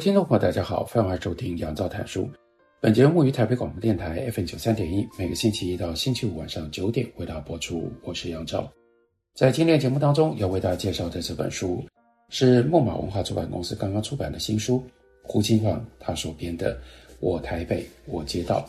听众朋友，大家好，欢迎收听杨照谈书。本节目于台北广播电台 FM 九三点一，每个星期一到星期五晚上九点为大家播出。我是杨照。在今天节目当中，要为大家介绍的这本书是木马文化出版公司刚刚出版的新书，胡金放他所编的《我台北我街道》。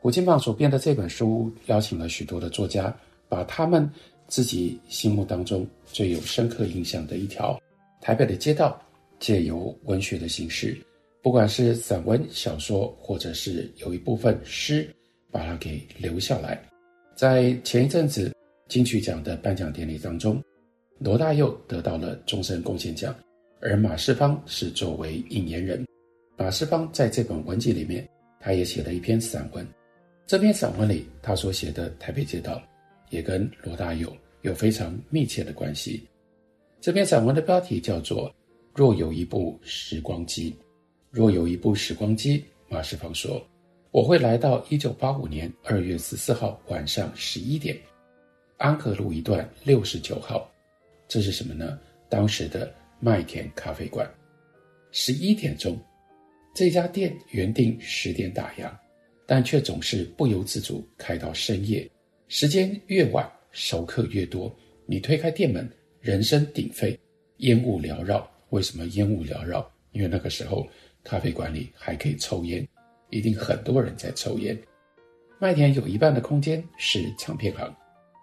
胡金放所编的这本书，邀请了许多的作家，把他们自己心目当中最有深刻印象的一条台北的街道。借由文学的形式，不管是散文、小说，或者是有一部分诗，把它给留下来。在前一阵子金曲奖的颁奖典礼当中，罗大佑得到了终身贡献奖，而马世芳是作为引言人。马世芳在这本文集里面，他也写了一篇散文。这篇散文里，他所写的台北街道，也跟罗大佑有非常密切的关系。这篇散文的标题叫做。若有一部时光机，若有一部时光机，马世芳说：“我会来到一九八五年二月十四号晚上十一点，安和路一段六十九号。这是什么呢？当时的麦田咖啡馆。十一点钟，这家店原定十点打烊，但却总是不由自主开到深夜。时间越晚，熟客越多。你推开店门，人声鼎沸，烟雾缭绕。”为什么烟雾缭绕？因为那个时候咖啡馆里还可以抽烟，一定很多人在抽烟。麦田有一半的空间是唱片行，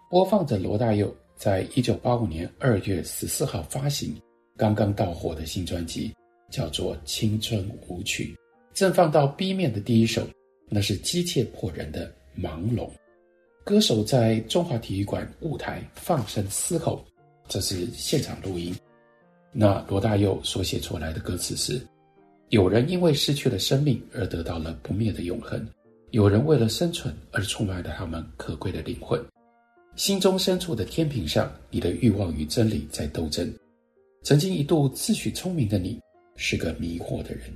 播放着罗大佑在一九八五年二月十四号发行、刚刚到货的新专辑，叫做《青春舞曲》。正放到 B 面的第一首，那是机械破人的《盲聋》。歌手在中华体育馆舞台放声嘶吼，这是现场录音。那罗大佑所写出来的歌词是：有人因为失去了生命而得到了不灭的永恒，有人为了生存而出卖了他们可贵的灵魂。心中深处的天平上，你的欲望与真理在斗争。曾经一度自诩聪明的你，是个迷惑的人。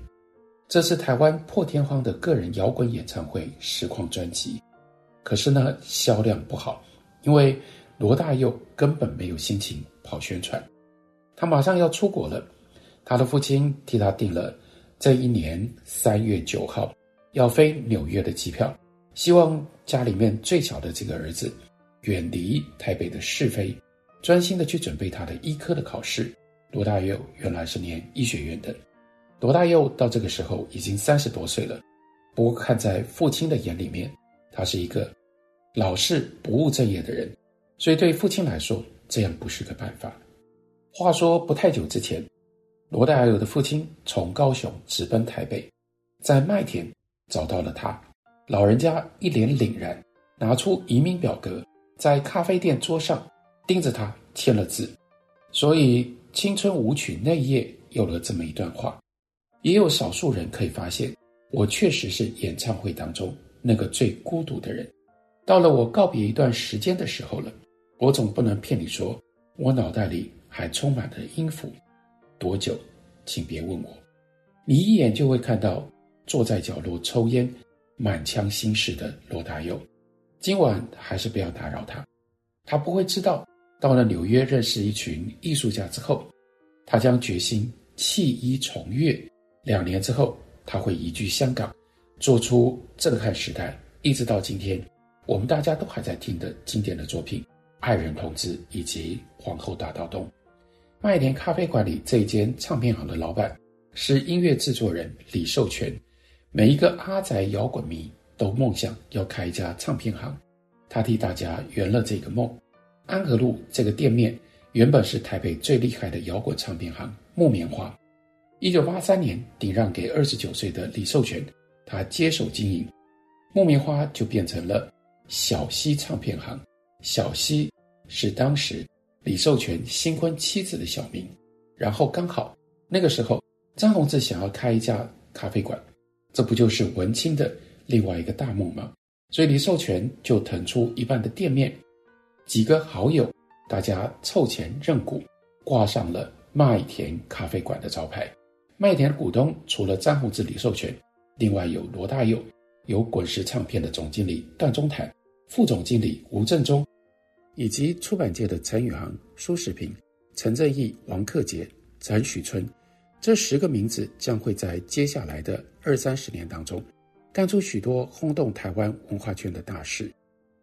这是台湾破天荒的个人摇滚演唱会实况专辑，可是呢，销量不好，因为罗大佑根本没有心情跑宣传。他马上要出国了，他的父亲替他订了这一年三月九号要飞纽约的机票，希望家里面最小的这个儿子远离台北的是非，专心的去准备他的医科的考试。罗大佑原来是念医学院的，罗大佑到这个时候已经三十多岁了，不过看在父亲的眼里面，他是一个老是不务正业的人，所以对父亲来说，这样不是个办法。话说不太久之前，罗大佑的父亲从高雄直奔台北，在麦田找到了他。老人家一脸凛然，拿出移民表格，在咖啡店桌上盯着他签了字。所以《青春舞曲》那一页有了这么一段话。也有少数人可以发现，我确实是演唱会当中那个最孤独的人。到了我告别一段时间的时候了，我总不能骗你说，我脑袋里。还充满了音符，多久？请别问我。你一眼就会看到坐在角落抽烟、满腔心事的罗大佑。今晚还是不要打扰他，他不会知道，到了纽约认识一群艺术家之后，他将决心弃医从乐。两年之后，他会移居香港，做出震撼时代，一直到今天，我们大家都还在听的经典的作品《爱人同志》以及《皇后大道东》。麦田咖啡馆里这间唱片行的老板是音乐制作人李寿全。每一个阿宅摇滚迷都梦想要开一家唱片行，他替大家圆了这个梦。安和路这个店面原本是台北最厉害的摇滚唱片行木棉花，一九八三年顶让给二十九岁的李寿全，他接手经营，木棉花就变成了小西唱片行。小西是当时。李寿全新婚妻子的小名。然后刚好那个时候，张宏志想要开一家咖啡馆，这不就是文青的另外一个大梦吗？所以李寿全就腾出一半的店面，几个好友大家凑钱认股，挂上了麦田咖啡馆的招牌。麦田的股东除了张宏志、李寿全，另外有罗大佑，有滚石唱片的总经理段宗坦，副总经理吴正中，以及出版界的陈宇航、苏世平。陈正义、王克杰、陈许春，这十个名字将会在接下来的二三十年当中，干出许多轰动台湾文化圈的大事。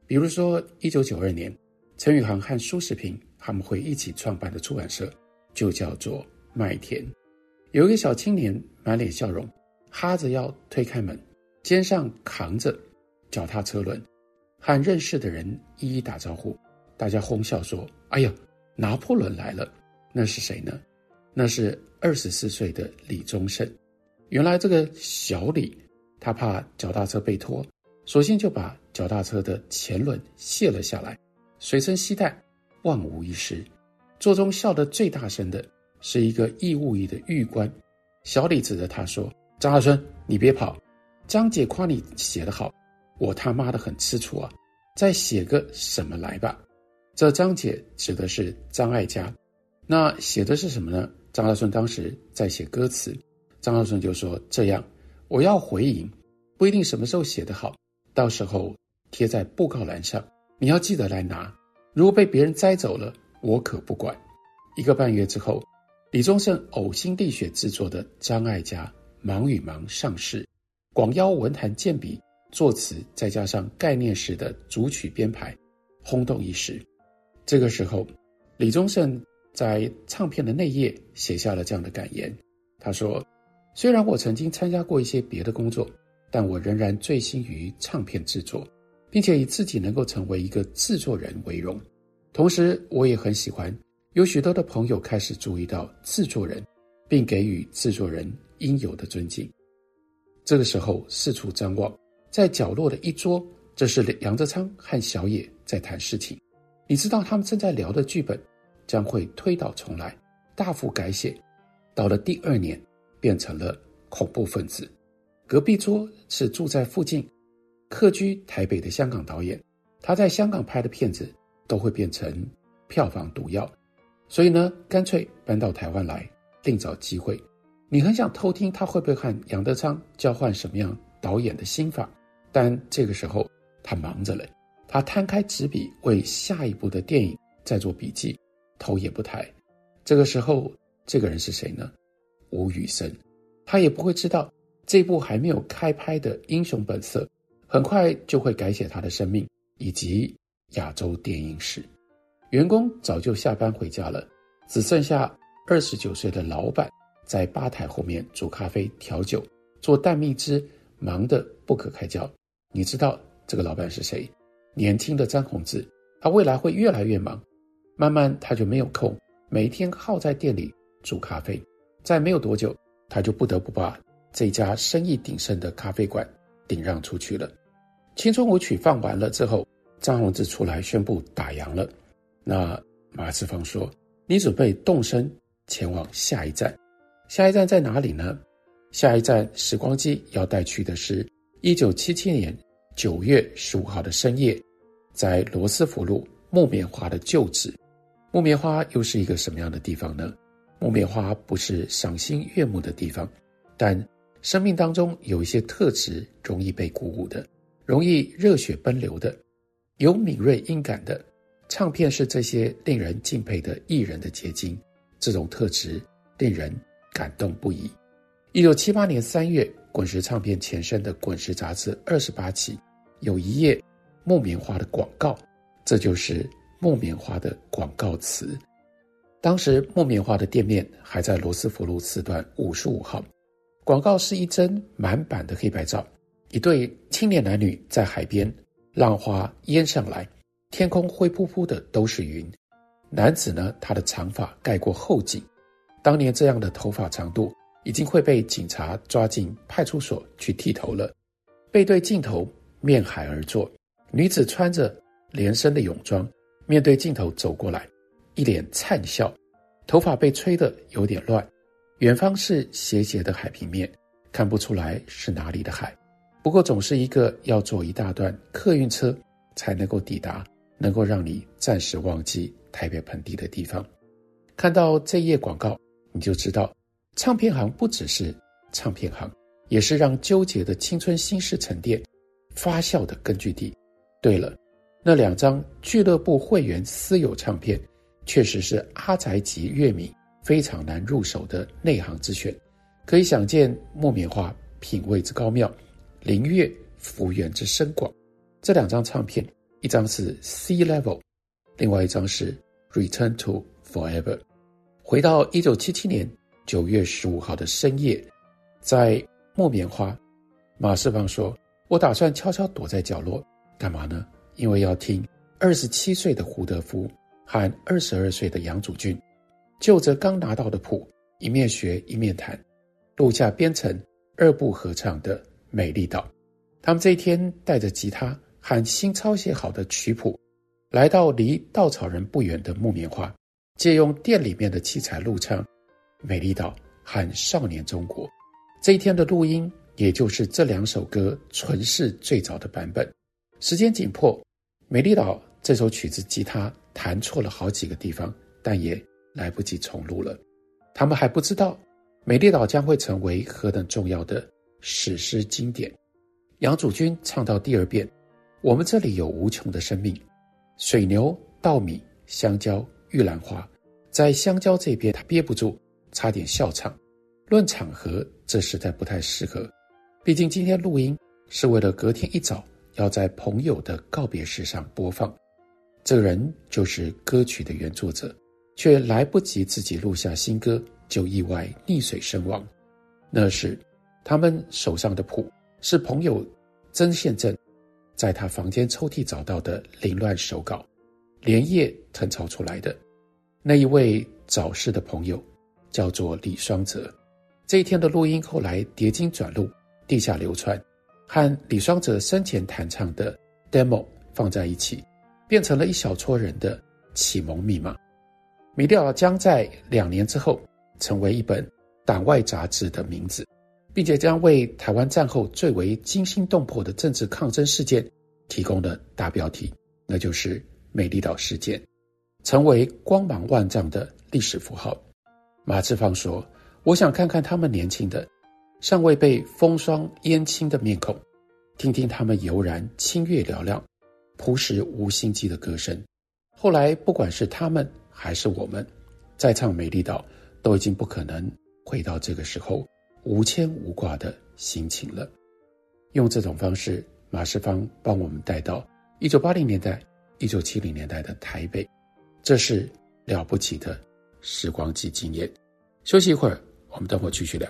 比如说，一九九二年，陈宇航和苏世平他们会一起创办的出版社，就叫做麦田。有一个小青年，满脸笑容，哈着腰推开门，肩上扛着脚踏车轮，和认识的人一一打招呼。大家哄笑说：“哎呀！”拿破仑来了，那是谁呢？那是二十四岁的李宗盛。原来这个小李，他怕脚踏车被拖，索性就把脚踏车的前轮卸了下来，随身携带，万无一失。座中笑得最大声的是一个义务役的狱官。小李指着他说：“张大春，你别跑，张姐夸你写得好，我他妈的很吃醋啊！再写个什么来吧。”这张姐指的是张艾嘉，那写的是什么呢？张大春当时在写歌词，张大春就说：“这样，我要回营，不一定什么时候写得好，到时候贴在布告栏上，你要记得来拿。如果被别人摘走了，我可不管。”一个半月之后，李宗盛呕心沥血制作的《张艾嘉》《忙与忙》上市，广邀文坛健笔作词，再加上概念式的组曲编排，轰动一时。这个时候，李宗盛在唱片的内页写下了这样的感言。他说：“虽然我曾经参加过一些别的工作，但我仍然醉心于唱片制作，并且以自己能够成为一个制作人为荣。同时，我也很喜欢有许多的朋友开始注意到制作人，并给予制作人应有的尊敬。”这个时候，四处张望，在角落的一桌，这是杨德昌和小野在谈事情。你知道他们正在聊的剧本将会推倒重来，大幅改写，到了第二年变成了恐怖分子。隔壁桌是住在附近、客居台北的香港导演，他在香港拍的片子都会变成票房毒药，所以呢，干脆搬到台湾来另找机会。你很想偷听他会不会和杨德昌交换什么样导演的心法，但这个时候他忙着了。他摊开纸笔，为下一部的电影在做笔记，头也不抬。这个时候，这个人是谁呢？吴宇森。他也不会知道，这部还没有开拍的《英雄本色》，很快就会改写他的生命以及亚洲电影史。员工早就下班回家了，只剩下二十九岁的老板在吧台后面煮咖啡、调酒、做蛋蜜汁，忙得不可开交。你知道这个老板是谁？年轻的张宏志，他未来会越来越忙，慢慢他就没有空，每天耗在店里煮咖啡。再没有多久，他就不得不把这家生意鼎盛的咖啡馆顶让出去了。青春舞曲放完了之后，张宏志出来宣布打烊了。那马志芳说：“你准备动身前往下一站，下一站在哪里呢？下一站时光机要带去的是一九七七年。”九月十五号的深夜，在罗斯福路木棉花的旧址，木棉花又是一个什么样的地方呢？木棉花不是赏心悦目的地方，但生命当中有一些特质容易被鼓舞的，容易热血奔流的，有敏锐音感的。唱片是这些令人敬佩的艺人的结晶，这种特质令人感动不已。一九七八年三月，滚石唱片前身的《滚石》杂志二十八期。有一页木棉花的广告，这就是木棉花的广告词。当时木棉花的店面还在罗斯福路四段五十五号。广告是一帧满版的黑白照，一对青年男女在海边，浪花淹上来，天空灰扑扑的都是云。男子呢，他的长发盖过后颈，当年这样的头发长度已经会被警察抓进派出所去剃头了。背对镜头。面海而坐，女子穿着连身的泳装，面对镜头走过来，一脸灿笑，头发被吹得有点乱。远方是斜斜的海平面，看不出来是哪里的海。不过总是一个要坐一大段客运车才能够抵达，能够让你暂时忘记台北盆地的地方。看到这页广告，你就知道，唱片行不只是唱片行，也是让纠结的青春心事沉淀、发酵的根据地。对了，那两张俱乐部会员私有唱片，确实是阿宅级乐迷非常难入手的内行之选。可以想见木棉花品味之高妙。林月福源之深广，这两张唱片，一张是 Sea Level，另外一张是 Return to Forever。回到一九七七年九月十五号的深夜，在木棉花，马世芳说：“我打算悄悄躲在角落，干嘛呢？因为要听二十七岁的胡德夫和二十二岁的杨祖俊，就着刚拿到的谱，一面学一面弹，录下编成二部合唱的。”美丽岛，他们这一天带着吉他和新抄写好的曲谱，来到离稻草人不远的木棉花，借用店里面的器材录唱《美丽岛》和《少年中国》。这一天的录音，也就是这两首歌存世最早的版本。时间紧迫，《美丽岛》这首曲子吉他弹错了好几个地方，但也来不及重录了。他们还不知道，《美丽岛》将会成为何等重要的。史诗经典，杨祖君唱到第二遍，我们这里有无穷的生命，水牛、稻米、香蕉、玉兰花，在香蕉这边他憋不住，差点笑场。论场合，这实在不太适合，毕竟今天录音是为了隔天一早要在朋友的告别式上播放。这个人就是歌曲的原作者，却来不及自己录下新歌，就意外溺水身亡。那是。他们手上的谱是朋友曾宪正在他房间抽屉找到的凌乱手稿，连夜誊抄出来的。那一位早逝的朋友叫做李双泽。这一天的录音后来叠经转录，地下流传，和李双泽生前弹唱的 demo 放在一起，变成了一小撮人的启蒙密码。美丽岛将在两年之后成为一本党外杂志的名字。并且将为台湾战后最为惊心动魄的政治抗争事件提供了大标题，那就是美丽岛事件，成为光芒万丈的历史符号。马志芳说：“我想看看他们年轻的、尚未被风霜烟青的面孔，听听他们悠然清越嘹亮、朴实无心机的歌声。后来，不管是他们还是我们，在唱美丽岛，都已经不可能回到这个时候。”无牵无挂的心情了。用这种方式，马世芳帮我们带到一九八零年代、一九七零年代的台北，这是了不起的时光机经验。休息一会儿，我们等会儿继续聊。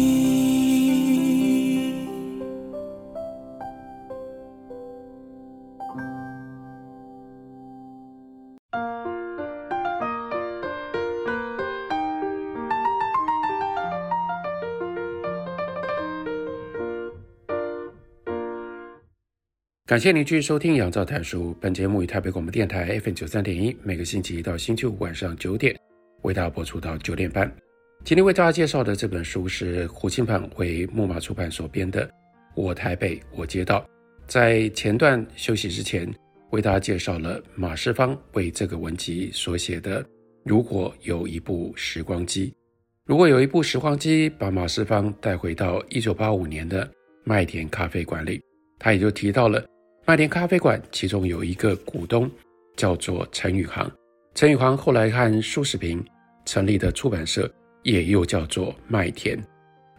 感谢您继续收听《杨照谈书》。本节目于台北广播电台 FM 九三点一，每个星期一到星期五晚上九点为大家播出到九点半。今天为大家介绍的这本书是胡庆鹏为木马出版所编的《我台北我街道》。在前段休息之前，为大家介绍了马世芳为这个文集所写的《如果有一部时光机》。如果有一部时光机把马世芳带回到一九八五年的麦田咖啡馆里，他也就提到了。麦田咖啡馆其中有一个股东叫做陈宇航，陈宇航后来和苏世平成立的出版社也又叫做麦田，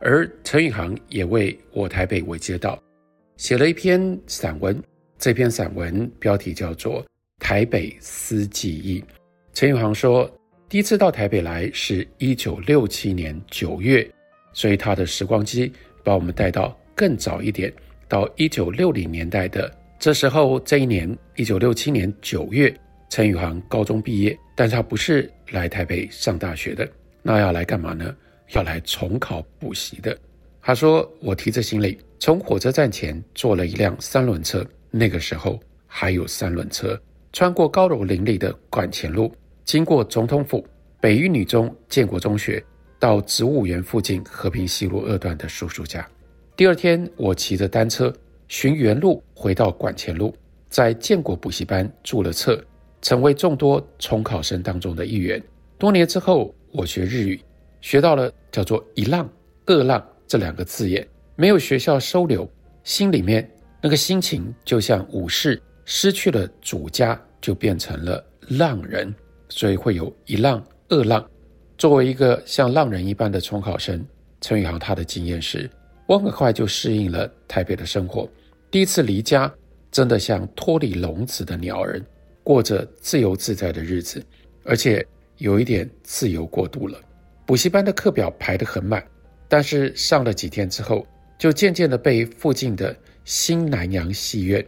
而陈宇航也为我台北我街道写了一篇散文，这篇散文标题叫做《台北思记忆》。陈宇航说，第一次到台北来是一九六七年九月，所以他的时光机把我们带到更早一点，到一九六零年代的这时候，这一年一九六七年九月，陈宇航高中毕业，但他不是来台北上大学的，那要来干嘛呢？要来重考补习的。他说：“我提着行李从火车站前坐了一辆三轮车，那个时候还有三轮车。”穿过高楼林立的馆前路，经过总统府、北一女中、建国中学，到植物园附近和平西路二段的叔叔家。第二天，我骑着单车循原路回到馆前路，在建国补习班注了册，成为众多重考生当中的一员。多年之后，我学日语，学到了叫做“一浪”“二浪”这两个字眼，没有学校收留，心里面那个心情就像武士。失去了主家，就变成了浪人，所以会有一浪、二浪。作为一个像浪人一般的重考生，陈宇航他的经验是，我很快就适应了台北的生活。第一次离家，真的像脱离笼子的鸟儿，过着自由自在的日子，而且有一点自由过度了。补习班的课表排得很满，但是上了几天之后，就渐渐的被附近的新南洋戏院。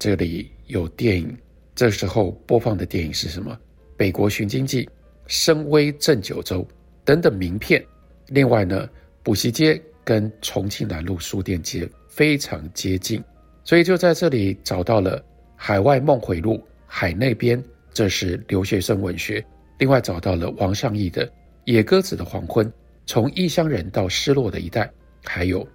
这里有电影，这时候播放的电影是什么？《北国寻经记》《深威震九州》等等名片。另外呢，补习街跟重庆南路书店街非常接近，所以就在这里找到了《海外梦回录》《海那边》，这是留学生文学。另外找到了王尚义的《野鸽子的黄昏》，从异乡人到失落的一代，还有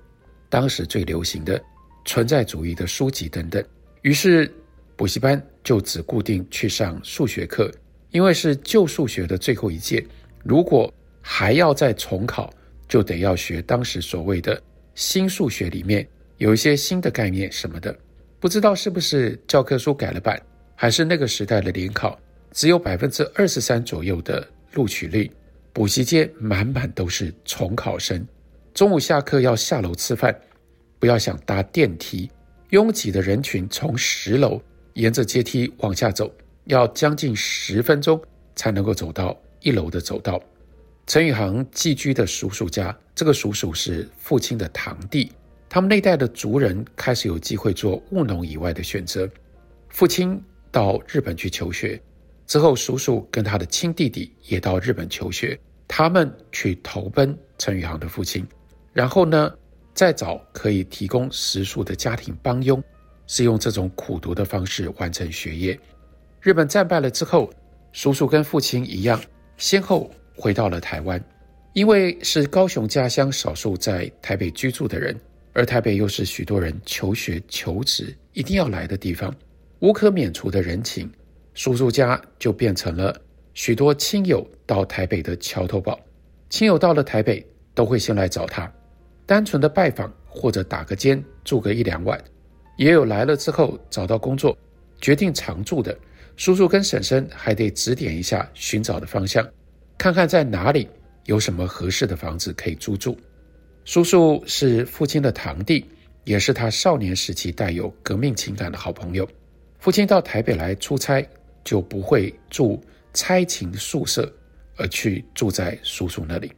当时最流行的存在主义的书籍等等。于是，补习班就只固定去上数学课，因为是旧数学的最后一届。如果还要再重考，就得要学当时所谓的新数学里面有一些新的概念什么的。不知道是不是教科书改了版，还是那个时代的联考只有百分之二十三左右的录取率，补习街满满都是重考生。中午下课要下楼吃饭，不要想搭电梯。拥挤的人群从十楼沿着阶梯往下走，要将近十分钟才能够走到一楼的走道。陈宇航寄居的叔叔家，这个叔叔是父亲的堂弟。他们那代的族人开始有机会做务农以外的选择。父亲到日本去求学之后，叔叔跟他的亲弟弟也到日本求学，他们去投奔陈宇航的父亲。然后呢，再找可以提供食宿的家庭帮佣，是用这种苦读的方式完成学业。日本战败了之后，叔叔跟父亲一样，先后回到了台湾。因为是高雄家乡少数在台北居住的人，而台北又是许多人求学求职一定要来的地方，无可免除的人情，叔叔家就变成了许多亲友到台北的桥头堡。亲友到了台北，都会先来找他。单纯的拜访或者打个尖住个一两晚，也有来了之后找到工作决定常住的。叔叔跟婶婶还得指点一下寻找的方向，看看在哪里有什么合适的房子可以租住。叔叔是父亲的堂弟，也是他少年时期带有革命情感的好朋友。父亲到台北来出差，就不会住差勤宿舍，而去住在叔叔那里。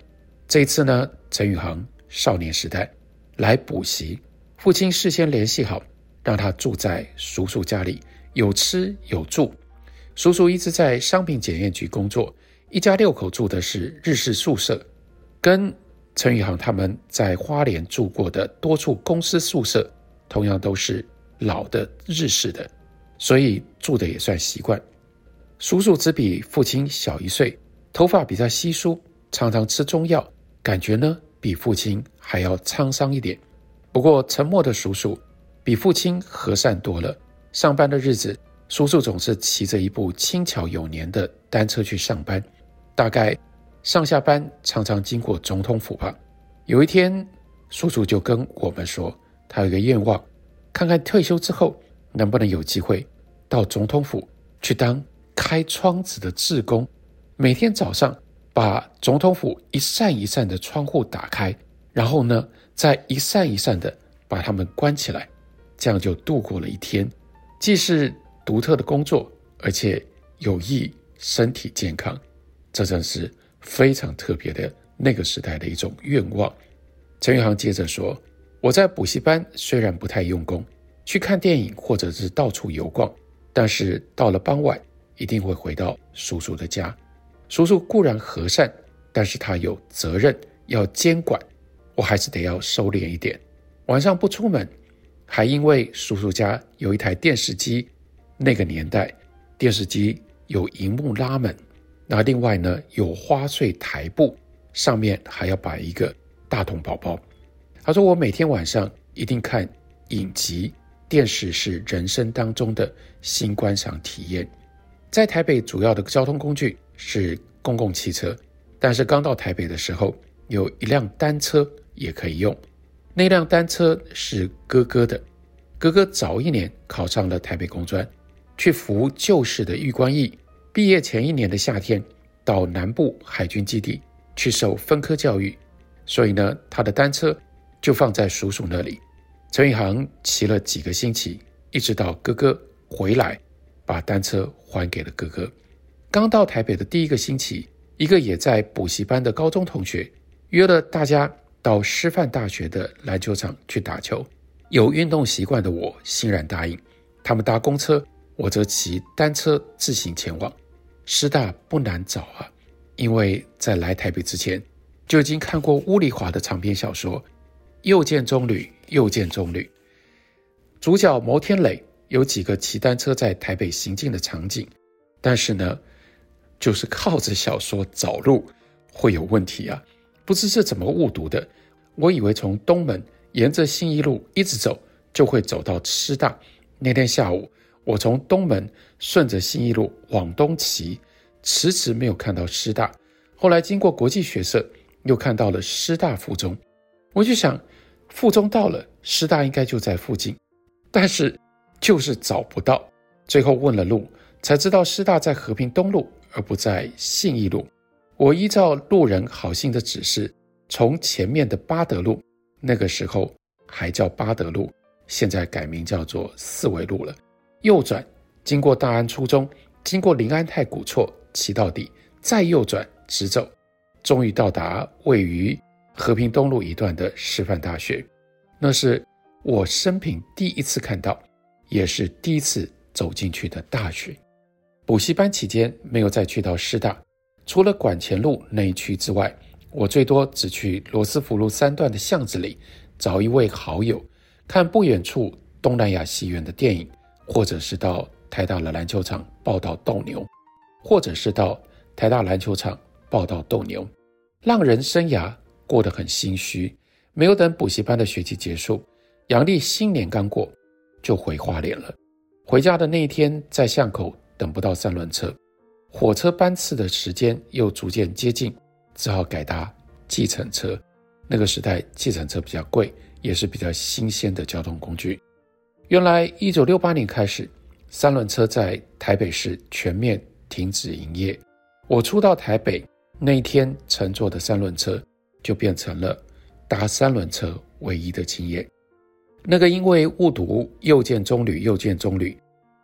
这一次呢，陈宇航。少年时代来补习，父亲事先联系好，让他住在叔叔家里，有吃有住。叔叔一直在商品检验局工作，一家六口住的是日式宿舍，跟陈宇航他们在花莲住过的多处公司宿舍，同样都是老的日式的，所以住的也算习惯。叔叔只比父亲小一岁，头发比较稀疏，常常吃中药，感觉呢，比父亲还要沧桑一点，不过沉默的叔叔比父亲和善多了。上班的日子，叔叔总是骑着一部轻巧有年的单车去上班，大概上下班常常经过总统府吧。有一天，叔叔就跟我们说，他有一个愿望，看看退休之后能不能有机会到总统府去当开窗子的志工，每天早上。把总统府一扇一扇的窗户打开，然后呢，再一扇一扇的把它们关起来，这样就度过了一天，既是独特的工作，而且有益身体健康。这真是非常特别的那个时代的一种愿望。陈宇航接着说：“我在补习班虽然不太用功，去看电影或者是到处游逛，但是到了傍晚一定会回到叔叔的家。叔叔固然和善，但是他有责任要监管，我还是得要收敛一点。晚上不出门，还因为叔叔家有一台电视机，那个年代电视机有荧幕拉门，那另外呢有花穗台布，上面还要摆一个。”大同宝宝，他说：“我每天晚上一定看影集，电视是人生当中的新观赏体验。在台北，主要的交通工具是公共汽车，但是刚到台北的时候，有一辆单车也可以用。那辆单车是哥哥的，哥哥早一年考上了台北工专，去服旧式的玉官役。毕业前一年的夏天，到南部海军基地去受分科教育。”所以呢，他的单车就放在叔叔那里。陈宇航骑了几个星期，一直到哥哥回来，把单车还给了哥哥。刚到台北的第一个星期，一个也在补习班的高中同学约了大家到师范大学的篮球场去打球。有运动习惯的我欣然答应。他们搭公车，我则骑单车自行前往。师大不难找啊，因为在来台北之前。就已经看过乌里华的长篇小说《又见棕榈，又见棕榈》，主角牟天磊有几个骑单车在台北行进的场景，但是呢，就是靠着小说找路会有问题啊！不知是怎么误读的，我以为从东门沿着信义路一直走就会走到师大。那天下午，我从东门顺着信义路往东骑，迟迟没有看到师大。后来经过国际学社。又看到了师大附中，我就想，附中到了，师大应该就在附近，但是就是找不到。最后问了路，才知道师大在和平东路，而不在信义路。我依照路人好心的指示，从前面的八德路，那个时候还叫八德路，现在改名叫做四维路了，右转，经过大安初中，经过林安太古厝，骑到底，再右转，直走。终于到达位于和平东路一段的师范大学，那是我生平第一次看到，也是第一次走进去的大学。补习班期间没有再去到师大，除了馆前路那一区之外，我最多只去罗斯福路三段的巷子里找一位好友，看不远处东南亚戏院的电影，或者是到台大的篮球场报到斗牛，或者是到台大篮球场。报到斗牛，让人生涯过得很心虚。没有等补习班的学期结束，阳历新年刚过，就回花莲了。回家的那一天，在巷口等不到三轮车，火车班次的时间又逐渐接近，只好改搭计程车。那个时代，计程车比较贵，也是比较新鲜的交通工具。原来，一九六八年开始，三轮车在台北市全面停止营业。我初到台北。那一天乘坐的三轮车就变成了搭三轮车唯一的经验。那个因为误读“又见棕榈，又见棕榈”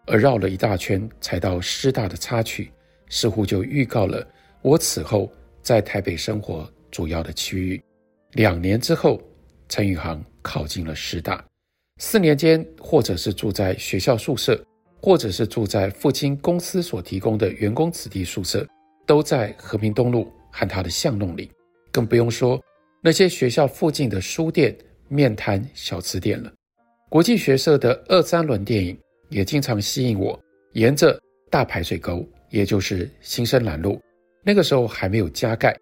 而绕了一大圈才到师大的插曲，似乎就预告了我此后在台北生活主要的区域。两年之后，陈宇航考进了师大。四年间，或者是住在学校宿舍，或者是住在父亲公司所提供的员工子弟宿舍。都在和平东路和他的巷弄里，更不用说那些学校附近的书店、面摊、小吃店了。国际学社的二三轮电影也经常吸引我，沿着大排水沟，也就是新生南路，那个时候还没有加盖，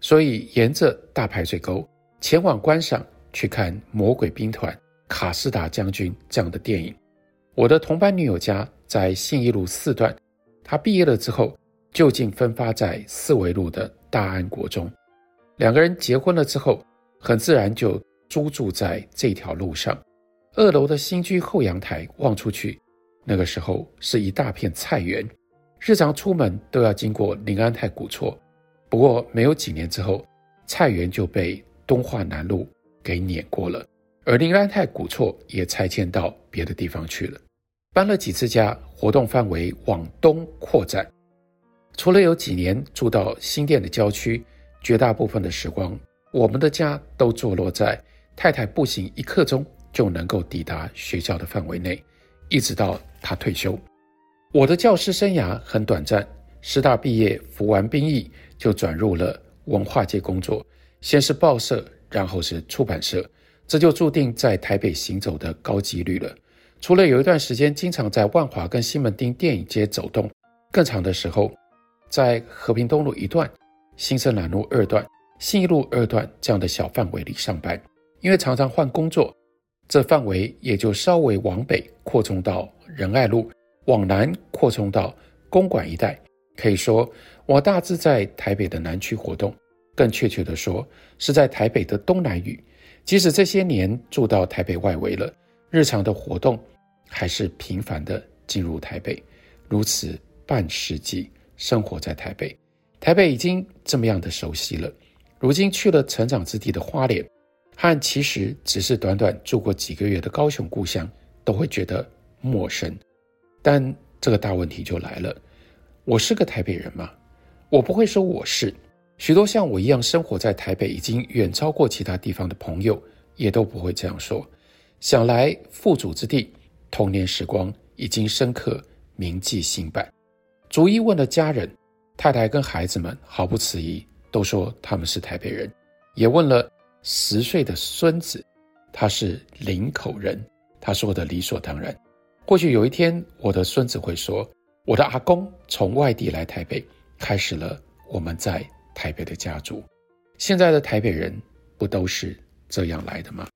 所以沿着大排水沟前往观赏，去看《魔鬼兵团》、卡斯达将军这样的电影。我的同班女友家在信义路四段，她毕业了之后。就近分发在四维路的大安国中，两个人结婚了之后，很自然就租住在这条路上。二楼的新居后阳台望出去，那个时候是一大片菜园，日常出门都要经过林安太古厝。不过没有几年之后，菜园就被东化南路给碾过了，而林安太古厝也拆迁到别的地方去了。搬了几次家，活动范围往东扩展。除了有几年住到新店的郊区，绝大部分的时光，我们的家都坐落在太太步行一刻钟就能够抵达学校的范围内，一直到她退休。我的教师生涯很短暂，师大毕业服完兵役就转入了文化界工作，先是报社，然后是出版社，这就注定在台北行走的高几率了。除了有一段时间经常在万华跟西门町电影街走动，更长的时候在和平东路一段、新生南路二段、信义路二段这样的小范围里上班。因为常常换工作，这范围也就稍微往北扩充到仁爱路，往南扩充到公馆一带。可以说，我大致在台北的南区活动，更确切地说，是在台北的东南隅。即使这些年住到台北外围了，日常的活动。还是频繁地进入台北，如此半世纪生活在台北，台北已经这么样的熟悉了。如今去了成长之地的花莲，和其实只是短短住过几个月的高雄故乡，都会觉得陌生。但这个大问题就来了：我是个台北人吗？我不会说我是。许多像我一样生活在台北，已经远超过其他地方的朋友，也都不会这样说。想来父祖之地。童年时光已经深刻铭记心版，逐一问了家人，太太跟孩子们毫不迟疑，都说他们是台北人。也问了十岁的孙子，他是林口人，他说的理所当然。或许有一天，我的孙子会说，我的阿公从外地来台北，开始了我们在台北的家族。现在的台北人不都是这样来的吗？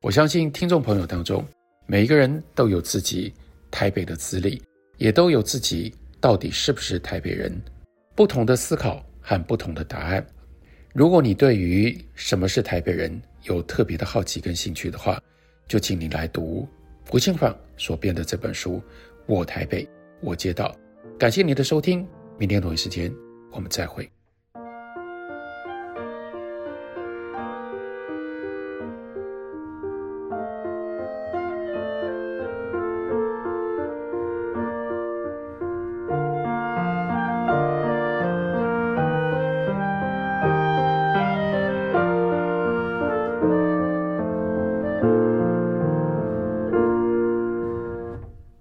我相信听众朋友当中。每一个人都有自己台北的资历，也都有自己到底是不是台北人，不同的思考和不同的答案。如果你对于什么是台北人有特别的好奇跟兴趣的话，就请你来读胡庆芳所编的这本书《我台北我街道》。感谢你的收听，明天同一时间我们再会。